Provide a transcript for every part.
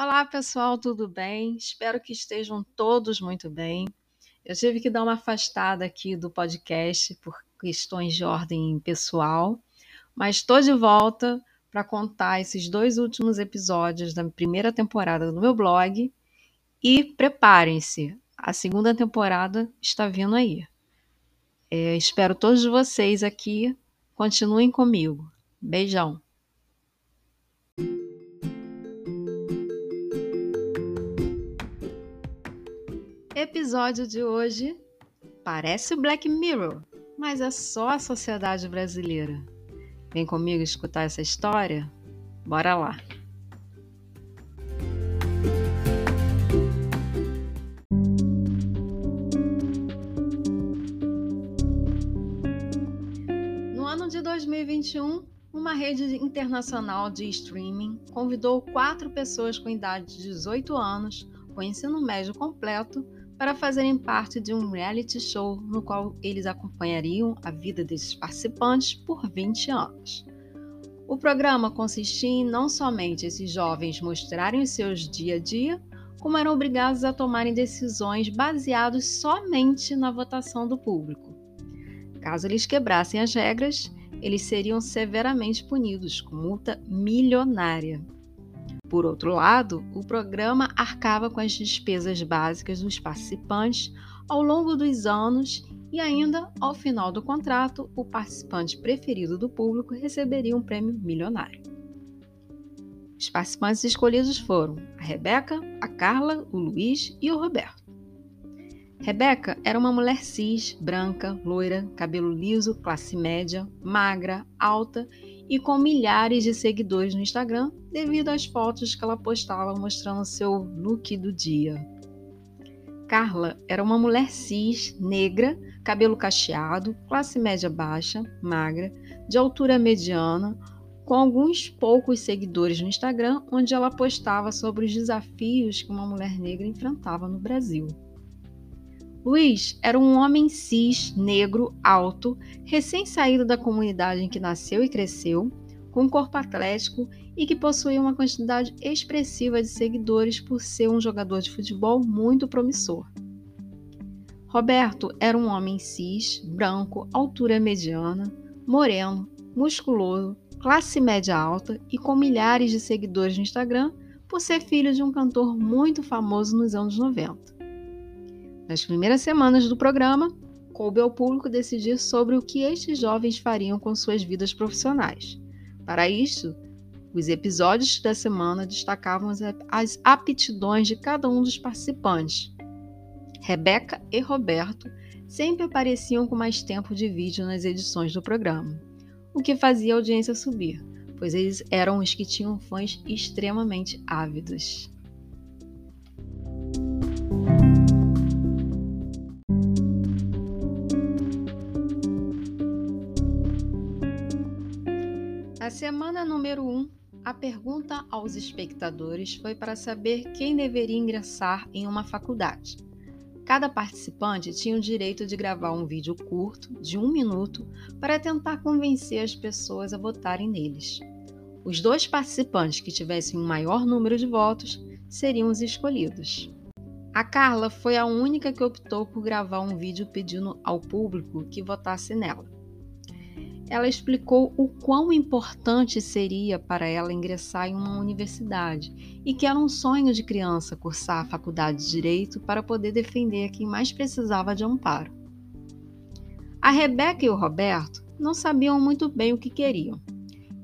Olá, pessoal, tudo bem? Espero que estejam todos muito bem. Eu tive que dar uma afastada aqui do podcast por questões de ordem pessoal, mas estou de volta para contar esses dois últimos episódios da primeira temporada do meu blog. E preparem-se, a segunda temporada está vindo aí. É, espero todos vocês aqui. Continuem comigo. Beijão! Episódio de hoje parece Black Mirror, mas é só a sociedade brasileira. Vem comigo escutar essa história? Bora lá! No ano de 2021, uma rede internacional de streaming convidou quatro pessoas com idade de 18 anos, com ensino médio completo, para fazerem parte de um reality show no qual eles acompanhariam a vida desses participantes por 20 anos. O programa consistia em não somente esses jovens mostrarem os seus dia a dia, como eram obrigados a tomarem decisões baseadas somente na votação do público. Caso eles quebrassem as regras, eles seriam severamente punidos com multa milionária. Por outro lado, o programa arcava com as despesas básicas dos participantes ao longo dos anos e ainda, ao final do contrato, o participante preferido do público receberia um prêmio milionário. Os participantes escolhidos foram a Rebeca, a Carla, o Luiz e o Roberto. Rebeca era uma mulher cis, branca, loira, cabelo liso, classe média, magra, alta e com milhares de seguidores no Instagram devido às fotos que ela postava mostrando seu look do dia. Carla era uma mulher cis, negra, cabelo cacheado, classe média baixa, magra, de altura mediana, com alguns poucos seguidores no Instagram, onde ela postava sobre os desafios que uma mulher negra enfrentava no Brasil. Luiz era um homem cis, negro, alto, recém-saído da comunidade em que nasceu e cresceu, com um corpo atlético e que possuía uma quantidade expressiva de seguidores por ser um jogador de futebol muito promissor. Roberto era um homem cis, branco, altura mediana, moreno, musculoso, classe média alta e com milhares de seguidores no Instagram por ser filho de um cantor muito famoso nos anos 90. Nas primeiras semanas do programa, coube ao público decidir sobre o que estes jovens fariam com suas vidas profissionais. Para isso, os episódios da semana destacavam as aptidões de cada um dos participantes. Rebeca e Roberto sempre apareciam com mais tempo de vídeo nas edições do programa, o que fazia a audiência subir, pois eles eram os que tinham fãs extremamente ávidos. Na semana número 1, um, a pergunta aos espectadores foi para saber quem deveria ingressar em uma faculdade. Cada participante tinha o direito de gravar um vídeo curto, de um minuto, para tentar convencer as pessoas a votarem neles. Os dois participantes que tivessem um maior número de votos seriam os escolhidos. A Carla foi a única que optou por gravar um vídeo pedindo ao público que votasse nela ela explicou o quão importante seria para ela ingressar em uma universidade e que era um sonho de criança cursar a faculdade de direito para poder defender quem mais precisava de amparo. A Rebeca e o Roberto não sabiam muito bem o que queriam,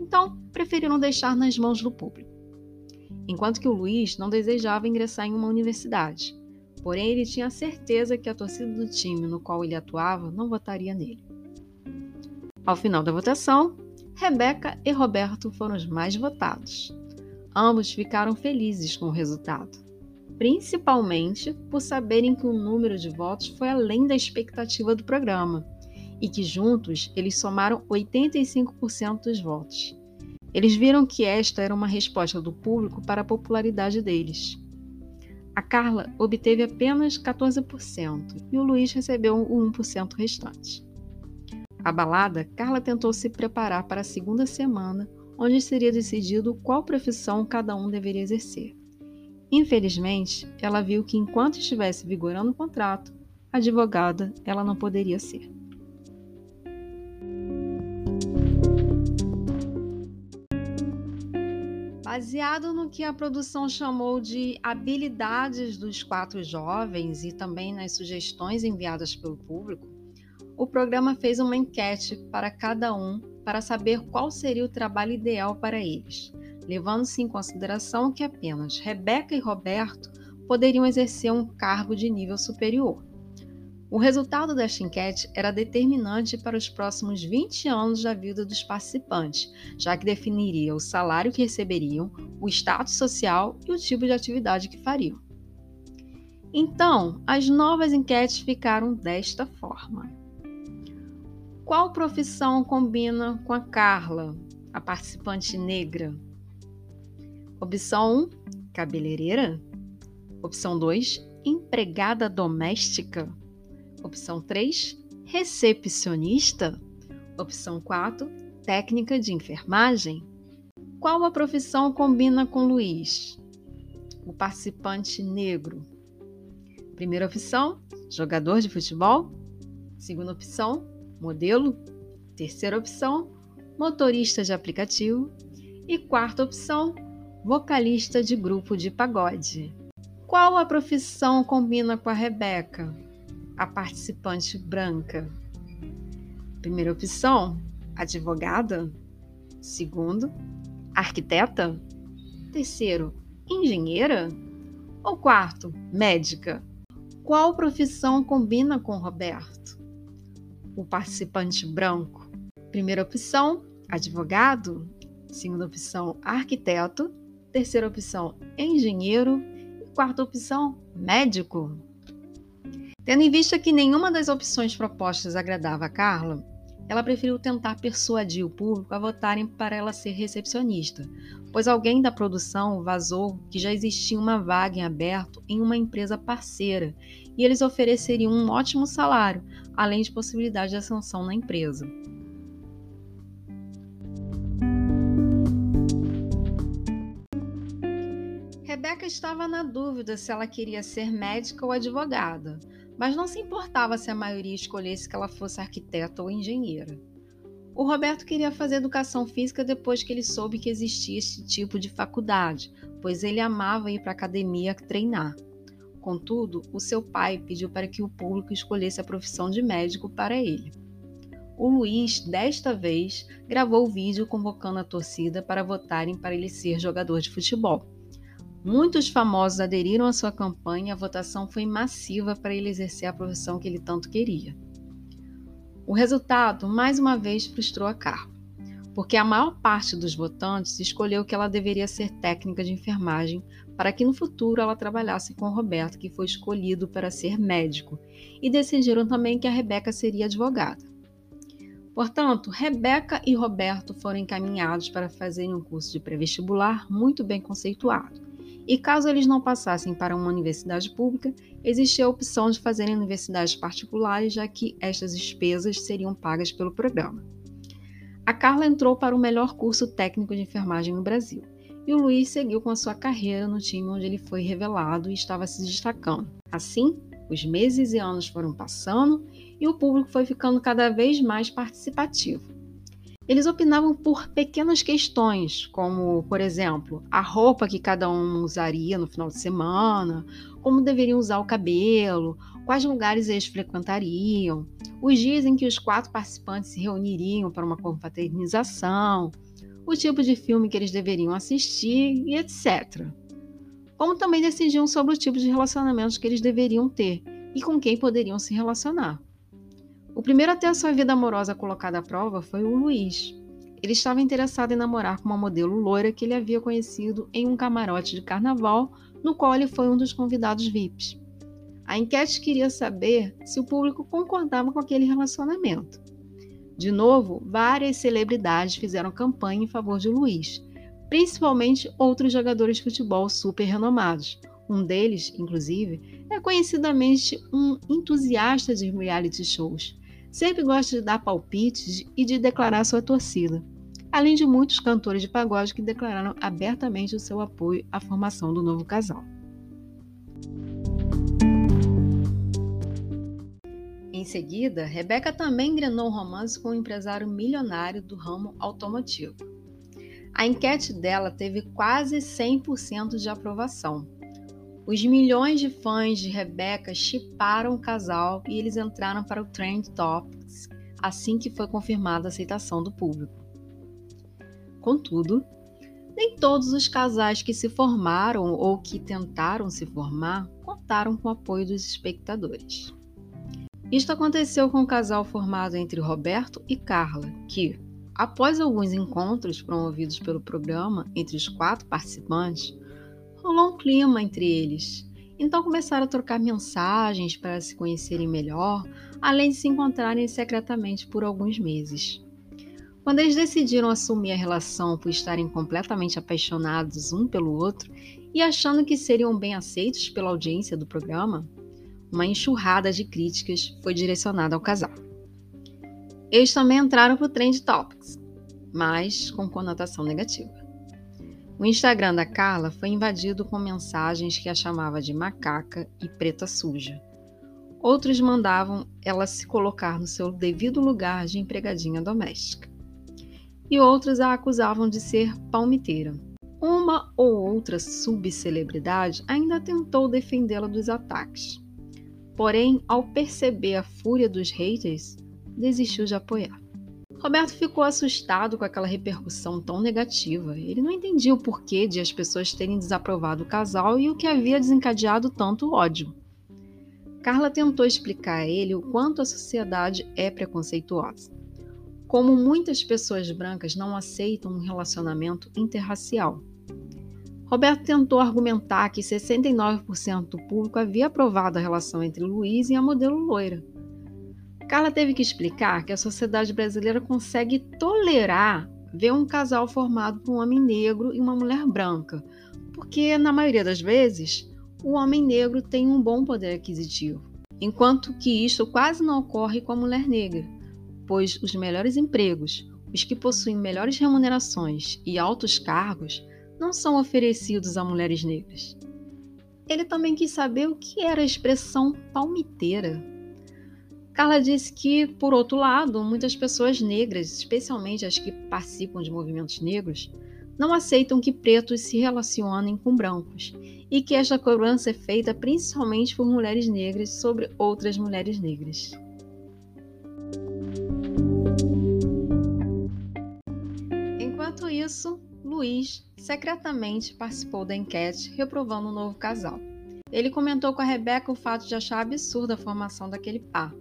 então preferiram deixar nas mãos do público. Enquanto que o Luiz não desejava ingressar em uma universidade, porém ele tinha certeza que a torcida do time no qual ele atuava não votaria nele. Ao final da votação, Rebeca e Roberto foram os mais votados. Ambos ficaram felizes com o resultado, principalmente por saberem que o número de votos foi além da expectativa do programa e que juntos eles somaram 85% dos votos. Eles viram que esta era uma resposta do público para a popularidade deles. A Carla obteve apenas 14% e o Luiz recebeu o 1% restante. Abalada, Carla tentou se preparar para a segunda semana, onde seria decidido qual profissão cada um deveria exercer. Infelizmente, ela viu que enquanto estivesse vigorando o contrato, advogada ela não poderia ser. Baseado no que a produção chamou de habilidades dos quatro jovens e também nas sugestões enviadas pelo público, o programa fez uma enquete para cada um para saber qual seria o trabalho ideal para eles, levando-se em consideração que apenas Rebeca e Roberto poderiam exercer um cargo de nível superior. O resultado desta enquete era determinante para os próximos 20 anos da vida dos participantes, já que definiria o salário que receberiam, o status social e o tipo de atividade que fariam. Então, as novas enquetes ficaram desta forma. Qual profissão combina com a Carla, a participante negra? Opção 1, cabeleireira. Opção 2, empregada doméstica. Opção 3, recepcionista. Opção 4, técnica de enfermagem. Qual a profissão combina com Luiz? O participante negro. Primeira opção, jogador de futebol. Segunda opção, modelo. Terceira opção, motorista de aplicativo. E quarta opção, vocalista de grupo de pagode. Qual a profissão combina com a Rebeca? a participante branca? Primeira opção, advogada. Segundo, arquiteta. Terceiro, engenheira. Ou quarto, médica. Qual profissão combina com Roberto? O participante branco. Primeira opção, advogado. Segunda opção, arquiteto. Terceira opção, engenheiro. E quarta opção, médico. Tendo em vista que nenhuma das opções propostas agradava a Carla, ela preferiu tentar persuadir o público a votarem para ela ser recepcionista, pois alguém da produção vazou que já existia uma vaga em aberto em uma empresa parceira e eles ofereceriam um ótimo salário, além de possibilidade de ascensão na empresa. Rebeca estava na dúvida se ela queria ser médica ou advogada mas não se importava se a maioria escolhesse que ela fosse arquiteta ou engenheira. O Roberto queria fazer educação física depois que ele soube que existia esse tipo de faculdade, pois ele amava ir para a academia treinar. Contudo, o seu pai pediu para que o público escolhesse a profissão de médico para ele. O Luiz, desta vez, gravou o vídeo convocando a torcida para votarem para ele ser jogador de futebol. Muitos famosos aderiram à sua campanha e a votação foi massiva para ele exercer a profissão que ele tanto queria. O resultado, mais uma vez, frustrou a Carla, porque a maior parte dos votantes escolheu que ela deveria ser técnica de enfermagem para que no futuro ela trabalhasse com Roberto, que foi escolhido para ser médico, e decidiram também que a Rebeca seria advogada. Portanto, Rebeca e Roberto foram encaminhados para fazerem um curso de pré-vestibular muito bem conceituado e caso eles não passassem para uma universidade pública, existia a opção de fazerem universidades particulares, já que estas despesas seriam pagas pelo programa. A Carla entrou para o melhor curso técnico de enfermagem no Brasil, e o Luiz seguiu com a sua carreira no time onde ele foi revelado e estava se destacando. Assim, os meses e anos foram passando e o público foi ficando cada vez mais participativo. Eles opinavam por pequenas questões, como, por exemplo, a roupa que cada um usaria no final de semana, como deveriam usar o cabelo, quais lugares eles frequentariam, os dias em que os quatro participantes se reuniriam para uma confraternização, o tipo de filme que eles deveriam assistir e etc. Como também decidiam sobre o tipo de relacionamentos que eles deveriam ter e com quem poderiam se relacionar. O primeiro a ter a sua vida amorosa colocada à prova foi o Luiz. Ele estava interessado em namorar com uma modelo loira que ele havia conhecido em um camarote de carnaval, no qual ele foi um dos convidados VIPs. A enquete queria saber se o público concordava com aquele relacionamento. De novo, várias celebridades fizeram campanha em favor de Luiz, principalmente outros jogadores de futebol super renomados. Um deles, inclusive, é conhecidamente um entusiasta de reality shows sempre gosta de dar palpites e de declarar sua torcida, além de muitos cantores de pagode que declararam abertamente o seu apoio à formação do novo casal. Em seguida, Rebeca também engrenou um romance com um empresário milionário do ramo automotivo. A enquete dela teve quase 100% de aprovação, os milhões de fãs de Rebeca chiparam o casal e eles entraram para o Trend Topics assim que foi confirmada a aceitação do público. Contudo, nem todos os casais que se formaram ou que tentaram se formar contaram com o apoio dos espectadores. Isto aconteceu com o casal formado entre Roberto e Carla, que, após alguns encontros promovidos pelo programa entre os quatro participantes, rolou um clima entre eles. Então começaram a trocar mensagens para se conhecerem melhor, além de se encontrarem secretamente por alguns meses. Quando eles decidiram assumir a relação por estarem completamente apaixonados um pelo outro e achando que seriam bem aceitos pela audiência do programa, uma enxurrada de críticas foi direcionada ao casal. Eles também entraram para o Trend Topics, mas com conotação negativa. O Instagram da Carla foi invadido com mensagens que a chamava de macaca e preta suja. Outros mandavam ela se colocar no seu devido lugar de empregadinha doméstica. E outros a acusavam de ser palmiteira. Uma ou outra subcelebridade ainda tentou defendê-la dos ataques. Porém, ao perceber a fúria dos haters, desistiu de apoiar. Roberto ficou assustado com aquela repercussão tão negativa. Ele não entendia o porquê de as pessoas terem desaprovado o casal e o que havia desencadeado tanto ódio. Carla tentou explicar a ele o quanto a sociedade é preconceituosa. Como muitas pessoas brancas não aceitam um relacionamento interracial. Roberto tentou argumentar que 69% do público havia aprovado a relação entre Luiz e a modelo loira. Carla teve que explicar que a sociedade brasileira consegue tolerar ver um casal formado por um homem negro e uma mulher branca, porque, na maioria das vezes, o homem negro tem um bom poder aquisitivo, enquanto que isto quase não ocorre com a mulher negra, pois os melhores empregos, os que possuem melhores remunerações e altos cargos, não são oferecidos a mulheres negras. Ele também quis saber o que era a expressão palmiteira. Carla disse que, por outro lado, muitas pessoas negras, especialmente as que participam de movimentos negros, não aceitam que pretos se relacionem com brancos e que esta cobrança é feita principalmente por mulheres negras sobre outras mulheres negras. Enquanto isso, Luiz secretamente participou da enquete reprovando o novo casal. Ele comentou com a Rebeca o fato de achar absurda a formação daquele par.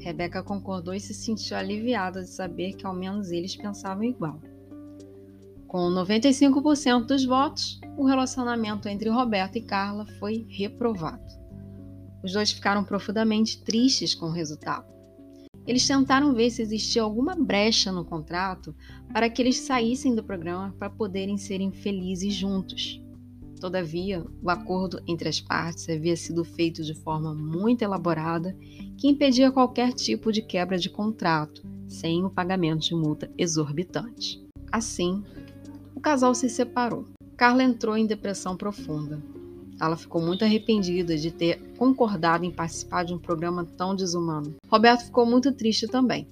Rebeca concordou e se sentiu aliviada de saber que ao menos eles pensavam igual. Com 95% dos votos, o relacionamento entre Roberto e Carla foi reprovado. Os dois ficaram profundamente tristes com o resultado. Eles tentaram ver se existia alguma brecha no contrato para que eles saíssem do programa para poderem serem felizes juntos. Todavia, o acordo entre as partes havia sido feito de forma muito elaborada que impedia qualquer tipo de quebra de contrato, sem o pagamento de multa exorbitante. Assim, o casal se separou. Carla entrou em depressão profunda. Ela ficou muito arrependida de ter concordado em participar de um programa tão desumano. Roberto ficou muito triste também.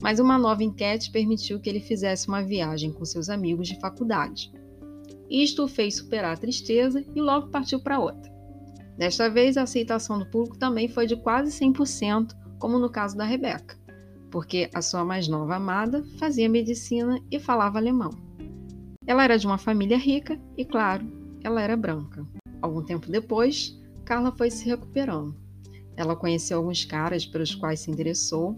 Mas uma nova enquete permitiu que ele fizesse uma viagem com seus amigos de faculdade. Isto o fez superar a tristeza e logo partiu para outra. Desta vez, a aceitação do público também foi de quase 100%, como no caso da Rebeca, porque a sua mais nova amada fazia medicina e falava alemão. Ela era de uma família rica e, claro, ela era branca. Algum tempo depois, Carla foi se recuperando. Ela conheceu alguns caras pelos quais se interessou,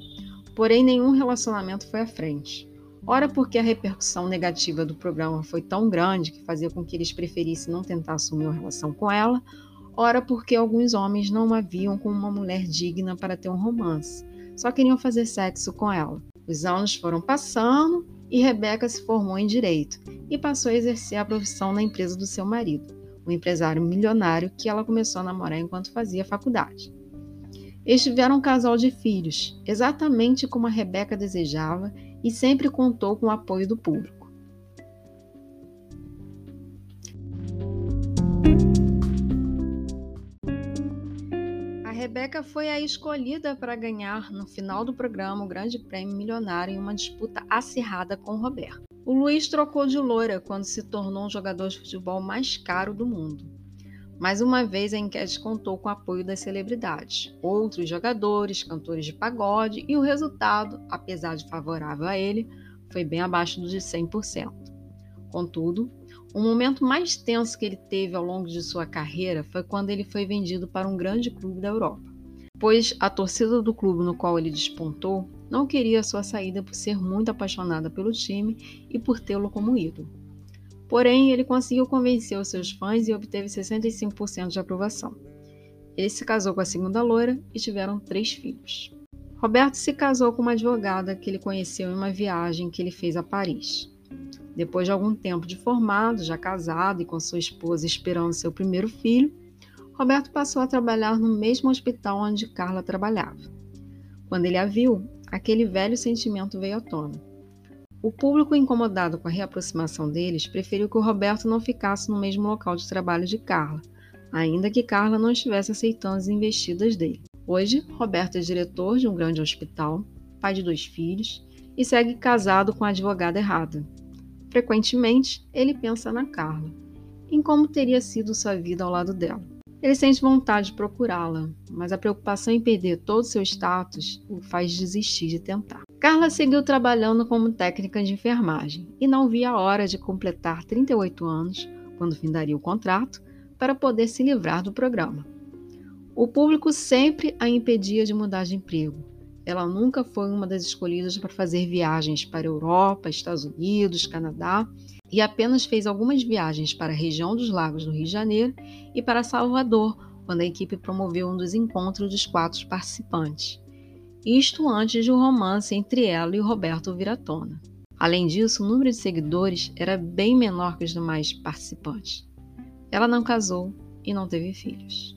porém nenhum relacionamento foi à frente. Ora porque a repercussão negativa do programa foi tão grande que fazia com que eles preferissem não tentar assumir uma relação com ela, ora porque alguns homens não a viam como uma mulher digna para ter um romance, só queriam fazer sexo com ela. Os anos foram passando e Rebeca se formou em direito e passou a exercer a profissão na empresa do seu marido um empresário milionário que ela começou a namorar enquanto fazia faculdade. Eles tiveram um casal de filhos, exatamente como a Rebeca desejava e sempre contou com o apoio do público. Rebeca foi a escolhida para ganhar no final do programa o Grande Prêmio Milionário em uma disputa acirrada com Roberto. O Luiz trocou de loura quando se tornou um jogador de futebol mais caro do mundo. Mais uma vez, a enquete contou com o apoio das celebridades, outros jogadores, cantores de pagode, e o resultado, apesar de favorável a ele, foi bem abaixo de 100%. Contudo, o momento mais tenso que ele teve ao longo de sua carreira foi quando ele foi vendido para um grande clube da Europa, pois a torcida do clube no qual ele despontou não queria sua saída por ser muito apaixonada pelo time e por tê-lo como ídolo. Porém, ele conseguiu convencer os seus fãs e obteve 65% de aprovação. Ele se casou com a segunda loira e tiveram três filhos. Roberto se casou com uma advogada que ele conheceu em uma viagem que ele fez a Paris. Depois de algum tempo de formado, já casado e com sua esposa esperando seu primeiro filho, Roberto passou a trabalhar no mesmo hospital onde Carla trabalhava. Quando ele a viu, aquele velho sentimento veio à tona. O público, incomodado com a reaproximação deles, preferiu que o Roberto não ficasse no mesmo local de trabalho de Carla, ainda que Carla não estivesse aceitando as investidas dele. Hoje, Roberto é diretor de um grande hospital, pai de dois filhos e segue casado com a advogada errada, Frequentemente, ele pensa na Carla, em como teria sido sua vida ao lado dela. Ele sente vontade de procurá-la, mas a preocupação em perder todo seu status o faz desistir de tentar. Carla seguiu trabalhando como técnica de enfermagem e não via a hora de completar 38 anos, quando findaria o contrato, para poder se livrar do programa. O público sempre a impedia de mudar de emprego, ela nunca foi uma das escolhidas para fazer viagens para Europa, Estados Unidos, Canadá e apenas fez algumas viagens para a região dos Lagos do Rio de Janeiro e para Salvador, quando a equipe promoveu um dos encontros dos quatro participantes. Isto antes de um romance entre ela e Roberto Viratona. Além disso, o número de seguidores era bem menor que os demais participantes. Ela não casou e não teve filhos.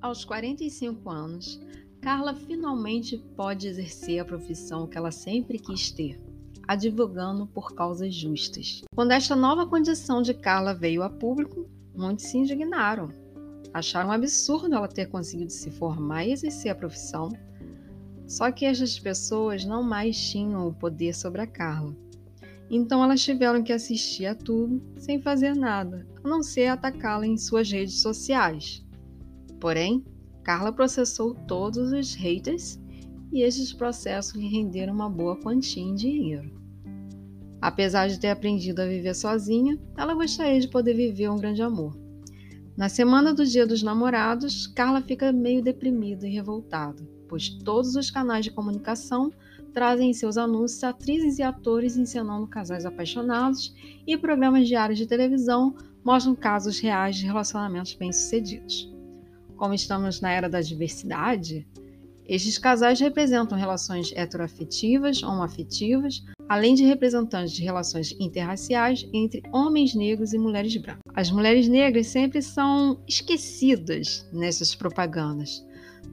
aos 45 anos, Carla finalmente pode exercer a profissão que ela sempre quis ter, advogando por causas justas. Quando esta nova condição de Carla veio a público, muitos se indignaram. Acharam absurdo ela ter conseguido se formar e exercer a profissão. Só que estas pessoas não mais tinham o poder sobre a Carla. Então elas tiveram que assistir a tudo sem fazer nada, a não ser atacá-la em suas redes sociais. Porém, Carla processou todos os haters e estes processos lhe renderam uma boa quantia em dinheiro. Apesar de ter aprendido a viver sozinha, ela gostaria de poder viver um grande amor. Na semana do Dia dos Namorados, Carla fica meio deprimida e revoltada, pois todos os canais de comunicação trazem em seus anúncios atrizes e atores encenando casais apaixonados e programas diários de televisão mostram casos reais de relacionamentos bem-sucedidos como estamos na era da diversidade, estes casais representam relações heteroafetivas, homoafetivas, além de representantes de relações interraciais entre homens negros e mulheres brancas. As mulheres negras sempre são esquecidas nessas propagandas,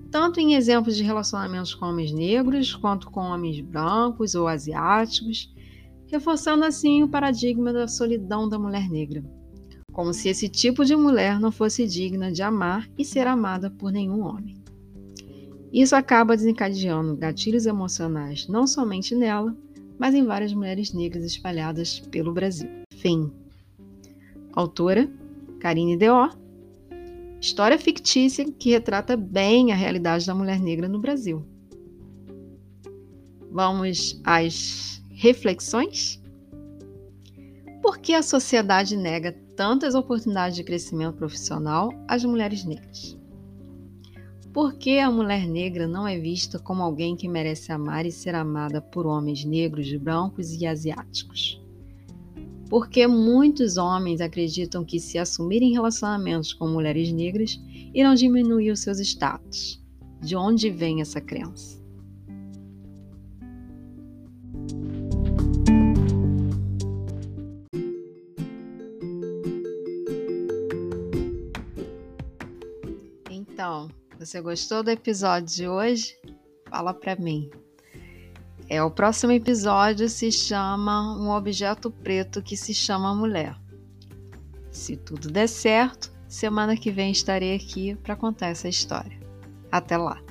tanto em exemplos de relacionamentos com homens negros quanto com homens brancos ou asiáticos, reforçando assim o paradigma da solidão da mulher negra como se esse tipo de mulher não fosse digna de amar e ser amada por nenhum homem. Isso acaba desencadeando gatilhos emocionais não somente nela, mas em várias mulheres negras espalhadas pelo Brasil. Fim. Autora: Karine Deó. História fictícia que retrata bem a realidade da mulher negra no Brasil. Vamos às reflexões? Por que a sociedade nega tantas oportunidades de crescimento profissional às mulheres negras? Por que a mulher negra não é vista como alguém que merece amar e ser amada por homens negros, brancos e asiáticos? Porque muitos homens acreditam que se assumirem relacionamentos com mulheres negras irão diminuir os seus status. De onde vem essa crença? Você gostou do episódio de hoje? Fala para mim. É, o próximo episódio se chama Um Objeto Preto que se chama Mulher. Se tudo der certo, semana que vem estarei aqui para contar essa história. Até lá!